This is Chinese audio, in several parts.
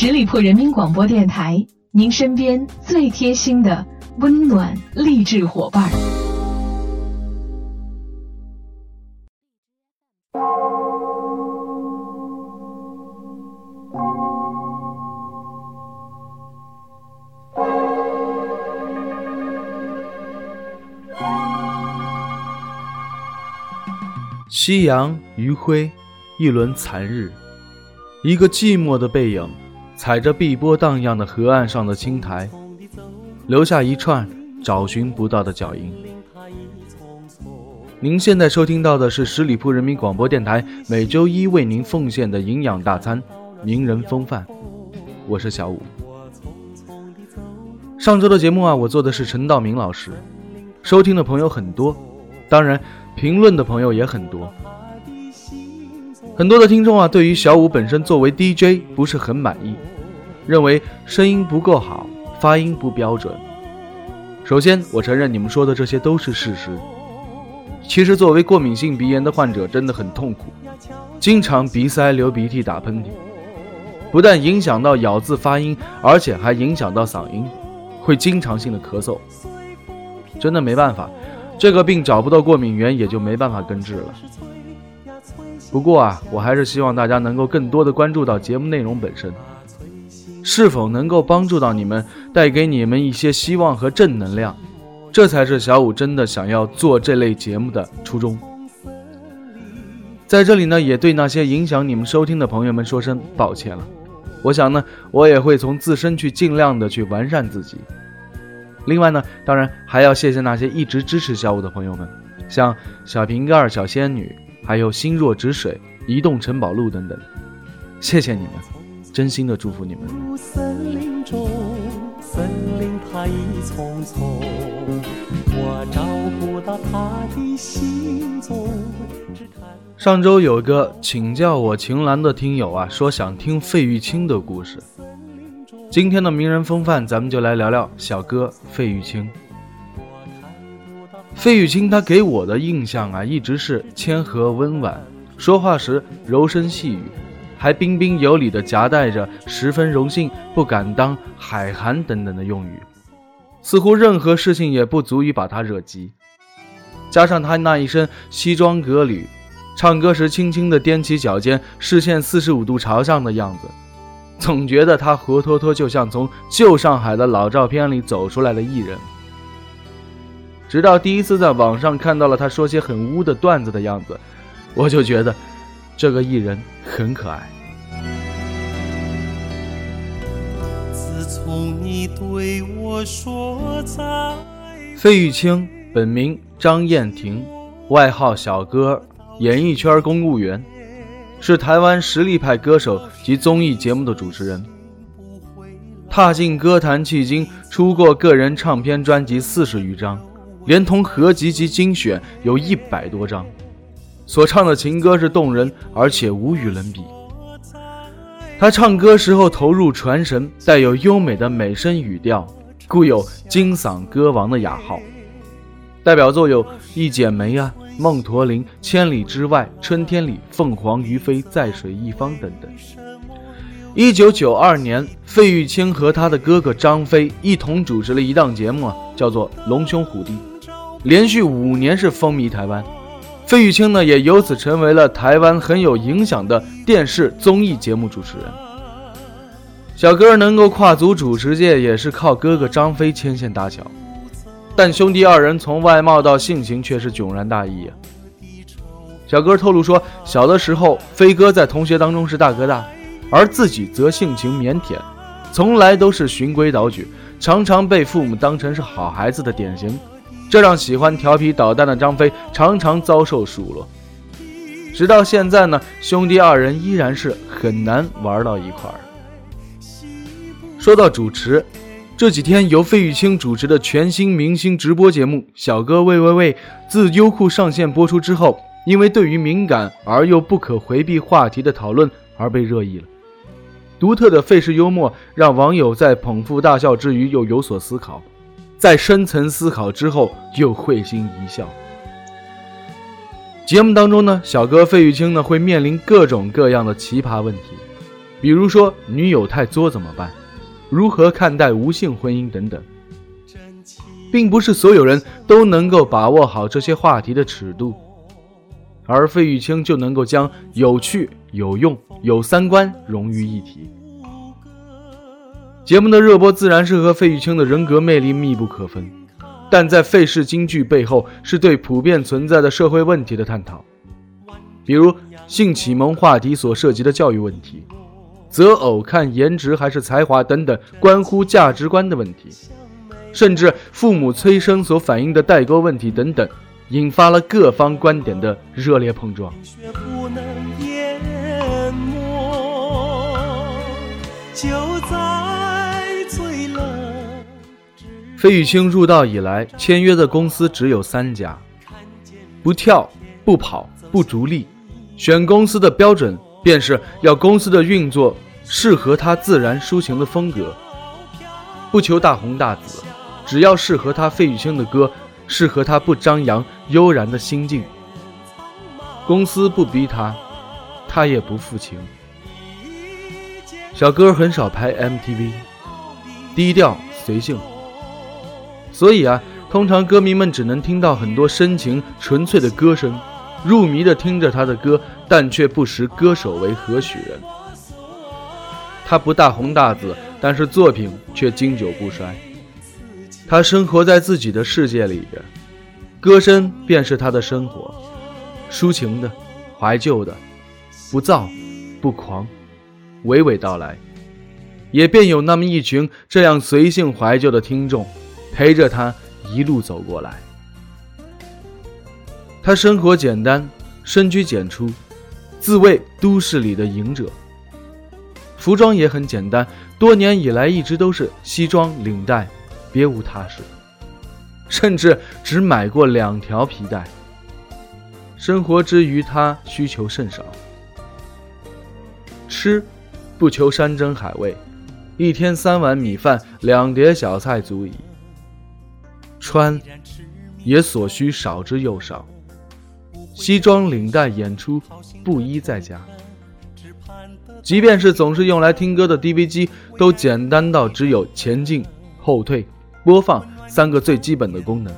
十里铺人民广播电台，您身边最贴心的温暖励志伙伴。夕阳余晖，一轮残日，一个寂寞的背影。踩着碧波荡漾的河岸上的青苔，留下一串找寻不到的脚印。您现在收听到的是十里铺人民广播电台每周一为您奉献的营养大餐——名人风范。我是小五。上周的节目啊，我做的是陈道明老师，收听的朋友很多，当然评论的朋友也很多。很多的听众啊，对于小五本身作为 DJ 不是很满意，认为声音不够好，发音不标准。首先，我承认你们说的这些都是事实。其实，作为过敏性鼻炎的患者，真的很痛苦，经常鼻塞、流鼻涕、打喷嚏，不但影响到咬字发音，而且还影响到嗓音，会经常性的咳嗽。真的没办法，这个病找不到过敏源，也就没办法根治了。不过啊，我还是希望大家能够更多的关注到节目内容本身，是否能够帮助到你们，带给你们一些希望和正能量，这才是小五真的想要做这类节目的初衷。在这里呢，也对那些影响你们收听的朋友们说声抱歉了。我想呢，我也会从自身去尽量的去完善自己。另外呢，当然还要谢谢那些一直支持小五的朋友们，像小瓶盖、小仙女。还有心若止水、移动城堡路等等，谢谢你们，真心的祝福你们。上周有个请教我秦岚的听友啊，说想听费玉清的故事。今天的名人风范，咱们就来聊聊小哥费玉清。费玉清，他给我的印象啊，一直是谦和温婉，说话时柔声细语，还彬彬有礼地夹带着十分荣幸、不敢当、海涵等等的用语，似乎任何事情也不足以把他惹急。加上他那一身西装革履，唱歌时轻轻地踮起脚尖，视线四十五度朝上的样子，总觉得他活脱脱就像从旧上海的老照片里走出来的艺人。直到第一次在网上看到了他说些很污的段子的样子，我就觉得这个艺人很可爱。费玉清本名张燕婷，外号小哥，演艺圈公务员，是台湾实力派歌手及综艺节目的主持人。踏进歌坛迄今，出过个人唱片专辑四十余张。连同合集及精选有一百多张，所唱的情歌是动人，而且无与伦比。他唱歌时候投入传神，带有优美的美声语调，故有“金嗓歌王”的雅号。代表作有《一剪梅》啊，《梦驼铃》《千里之外》《春天里》《凤凰于飞》《在水一方》等等。一九九二年，费玉清和他的哥哥张飞一同主持了一档节目啊，叫做《龙兄虎弟》。连续五年是风靡台湾，费玉清呢也由此成为了台湾很有影响的电视综艺节目主持人。小哥能够跨足主持界，也是靠哥哥张飞牵线搭桥。但兄弟二人从外貌到性情却是迥然大异。小哥透露说，小的时候飞哥在同学当中是大哥大，而自己则性情腼腆，从来都是循规蹈矩，常常被父母当成是好孩子的典型。这让喜欢调皮捣蛋的张飞常常遭受数落，直到现在呢，兄弟二人依然是很难玩到一块儿。说到主持，这几天由费玉清主持的全新明星直播节目《小哥喂喂喂》自优酷上线播出之后，因为对于敏感而又不可回避话题的讨论而被热议了。独特的费氏幽默让网友在捧腹大笑之余又有所思考。在深层思考之后，又会心一笑。节目当中呢，小哥费玉清呢会面临各种各样的奇葩问题，比如说女友太作怎么办？如何看待无性婚姻等等，并不是所有人都能够把握好这些话题的尺度，而费玉清就能够将有趣、有用、有三观融于一体。节目的热播自然是和费玉清的人格魅力密不可分，但在费氏京剧背后是对普遍存在的社会问题的探讨，比如性启蒙话题所涉及的教育问题。择偶看颜值还是才华等等关乎价值观的问题，甚至父母催生所反映的代沟问题等等，引发了各方观点的热烈碰撞。就在费玉清入道以来，签约的公司只有三家，不跳、不跑、不逐利，选公司的标准。便是要公司的运作适合他自然抒情的风格，不求大红大紫，只要适合他费玉清的歌，适合他不张扬悠然的心境。公司不逼他，他也不负情。小哥很少拍 MTV，低调随性，所以啊，通常歌迷们只能听到很多深情纯粹的歌声。入迷的听着他的歌，但却不识歌手为何许人。他不大红大紫，但是作品却经久不衰。他生活在自己的世界里边，歌声便是他的生活，抒情的，怀旧的，不躁不狂，娓娓道来，也便有那么一群这样随性怀旧的听众，陪着他一路走过来。他生活简单，深居简出，自谓都市里的隐者。服装也很简单，多年以来一直都是西装领带，别无他事，甚至只买过两条皮带。生活之余，他需求甚少。吃，不求山珍海味，一天三碗米饭，两碟小菜足矣。穿，也所需少之又少。西装领带演出，布衣在家。即便是总是用来听歌的 DV 机，都简单到只有前进、后退、播放三个最基本的功能。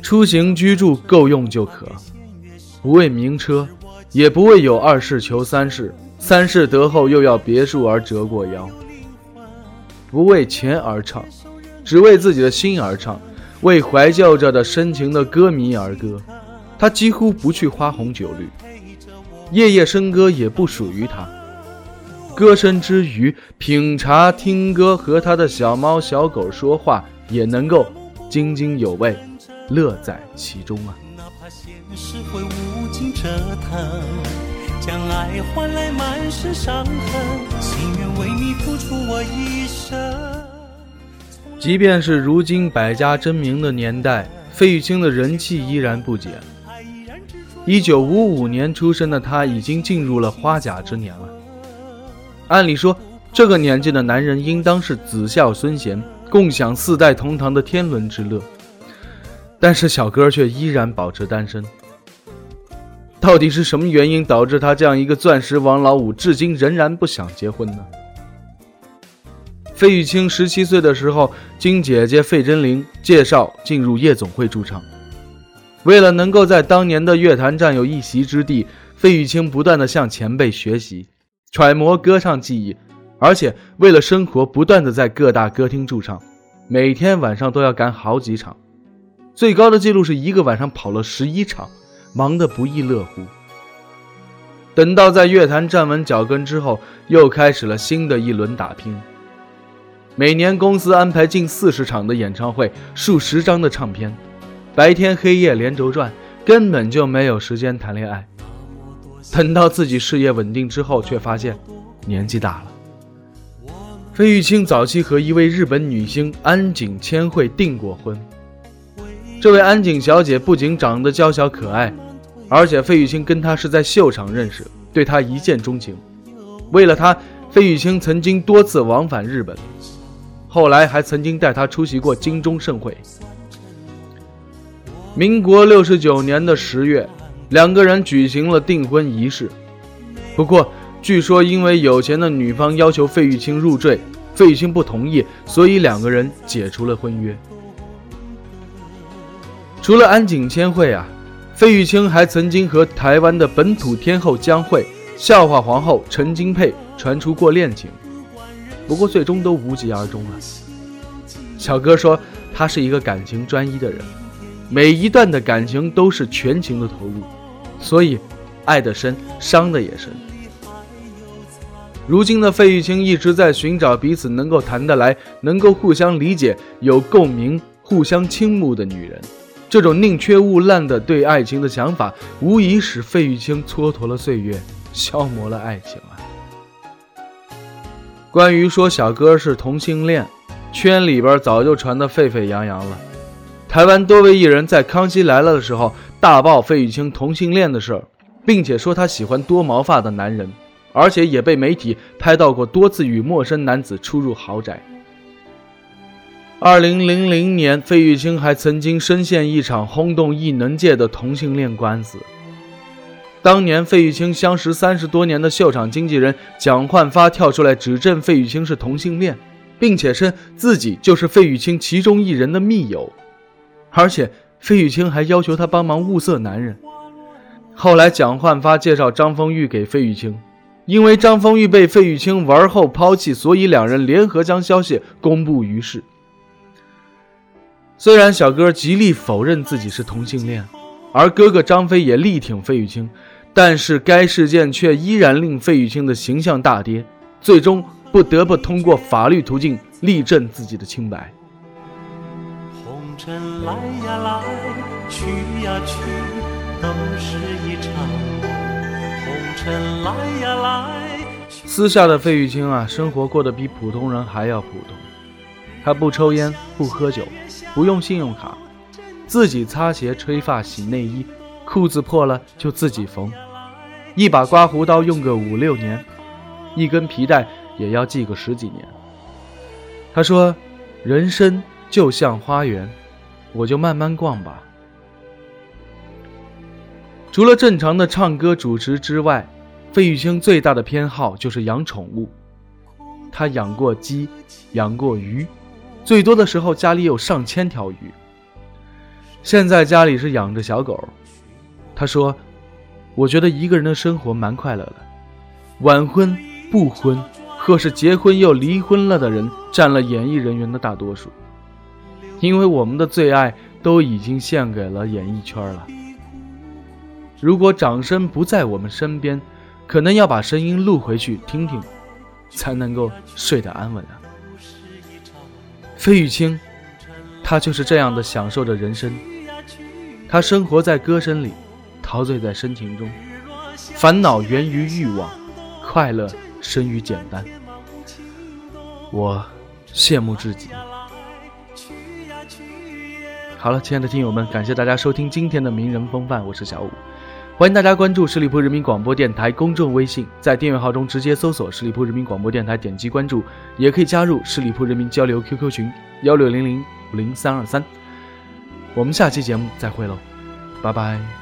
出行居住够用就可，不为名车，也不为有二世求三世，三世得后又要别墅而折过腰。不为钱而唱，只为自己的心而唱。为怀旧着的深情的歌迷而歌，他几乎不去花红酒绿，夜夜笙歌也不属于他。歌声之余，品茶听歌和他的小猫小狗说话，也能够津津有味，乐在其中啊。哪怕现实会无尽折腾将爱换来满身伤痕，情愿为你付出我一生。即便是如今百家争鸣的年代，费玉清的人气依然不减。一九五五年出生的他，已经进入了花甲之年了。按理说，这个年纪的男人应当是子孝孙贤，共享四代同堂的天伦之乐。但是小哥却依然保持单身。到底是什么原因导致他这样一个钻石王老五，至今仍然不想结婚呢？费玉清十七岁的时候，经姐姐费贞玲介绍进入夜总会驻唱。为了能够在当年的乐坛占有一席之地，费玉清不断的向前辈学习，揣摩歌唱技艺，而且为了生活，不断的在各大歌厅驻唱，每天晚上都要赶好几场，最高的记录是一个晚上跑了十一场，忙得不亦乐乎。等到在乐坛站稳脚跟之后，又开始了新的一轮打拼。每年公司安排近四十场的演唱会，数十张的唱片，白天黑夜连轴转，根本就没有时间谈恋爱。等到自己事业稳定之后，却发现年纪大了。费玉清早期和一位日本女星安井千惠订过婚。这位安井小姐不仅长得娇小可爱，而且费玉清跟她是在秀场认识，对她一见钟情。为了她，费玉清曾经多次往返日本。后来还曾经带他出席过金钟盛会。民国六十九年的十月，两个人举行了订婚仪式。不过，据说因为有钱的女方要求费玉清入赘，费玉清不同意，所以两个人解除了婚约。除了安井千惠啊，费玉清还曾经和台湾的本土天后江蕙、笑话皇后陈金佩传出过恋情，不过最终都无疾而终了。小哥说他是一个感情专一的人，每一段的感情都是全情的投入，所以爱得深，伤得也深。如今的费玉清一直在寻找彼此能够谈得来、能够互相理解、有共鸣、互相倾慕的女人。这种宁缺毋滥的对爱情的想法，无疑使费玉清蹉跎了岁月，消磨了爱情。关于说小哥是同性恋，圈里边早就传得沸沸扬扬了。台湾多位艺人在《康熙来了》的时候大爆费玉清同性恋的事儿，并且说他喜欢多毛发的男人，而且也被媒体拍到过多次与陌生男子出入豪宅。二零零零年，费玉清还曾经深陷一场轰动艺能界的同性恋官司。当年，费玉清相识三十多年的秀场经纪人蒋焕发跳出来指证费玉清是同性恋，并且称自己就是费玉清其中一人的密友，而且费玉清还要求他帮忙物色男人。后来，蒋焕发介绍张丰玉给费玉清，因为张丰玉被费玉清玩后抛弃，所以两人联合将消息公布于世。虽然小哥极力否认自己是同性恋，而哥哥张飞也力挺费玉清，但是该事件却依然令费玉清的形象大跌，最终不得不通过法律途径力证自己的清白。红尘来呀来，去呀去，都是一场梦。红尘来呀来。私下的费玉清啊，生活过得比普通人还要普通，他不抽烟，不喝酒。不用信用卡，自己擦鞋、吹发、洗内衣，裤子破了就自己缝，一把刮胡刀用个五六年，一根皮带也要系个十几年。他说：“人生就像花园，我就慢慢逛吧。”除了正常的唱歌、主持之外，费玉清最大的偏好就是养宠物。他养过鸡，养过鱼。最多的时候，家里有上千条鱼。现在家里是养着小狗。他说：“我觉得一个人的生活蛮快乐的。晚婚不婚，或是结婚又离婚了的人，占了演艺人员的大多数。因为我们的最爱都已经献给了演艺圈了。如果掌声不在我们身边，可能要把声音录回去听听，才能够睡得安稳啊。”费玉清，他就是这样的享受着人生。他生活在歌声里，陶醉在深情中，烦恼源于欲望，快乐生于简单。我羡慕至极。好了，亲爱的听友们，感谢大家收听今天的名人风范，我是小五。欢迎大家关注十里铺人民广播电台公众微信，在订阅号中直接搜索“十里铺人民广播电台”，点击关注，也可以加入十里铺人民交流 QQ 群幺六零零五零三二三。我们下期节目再会喽，拜拜。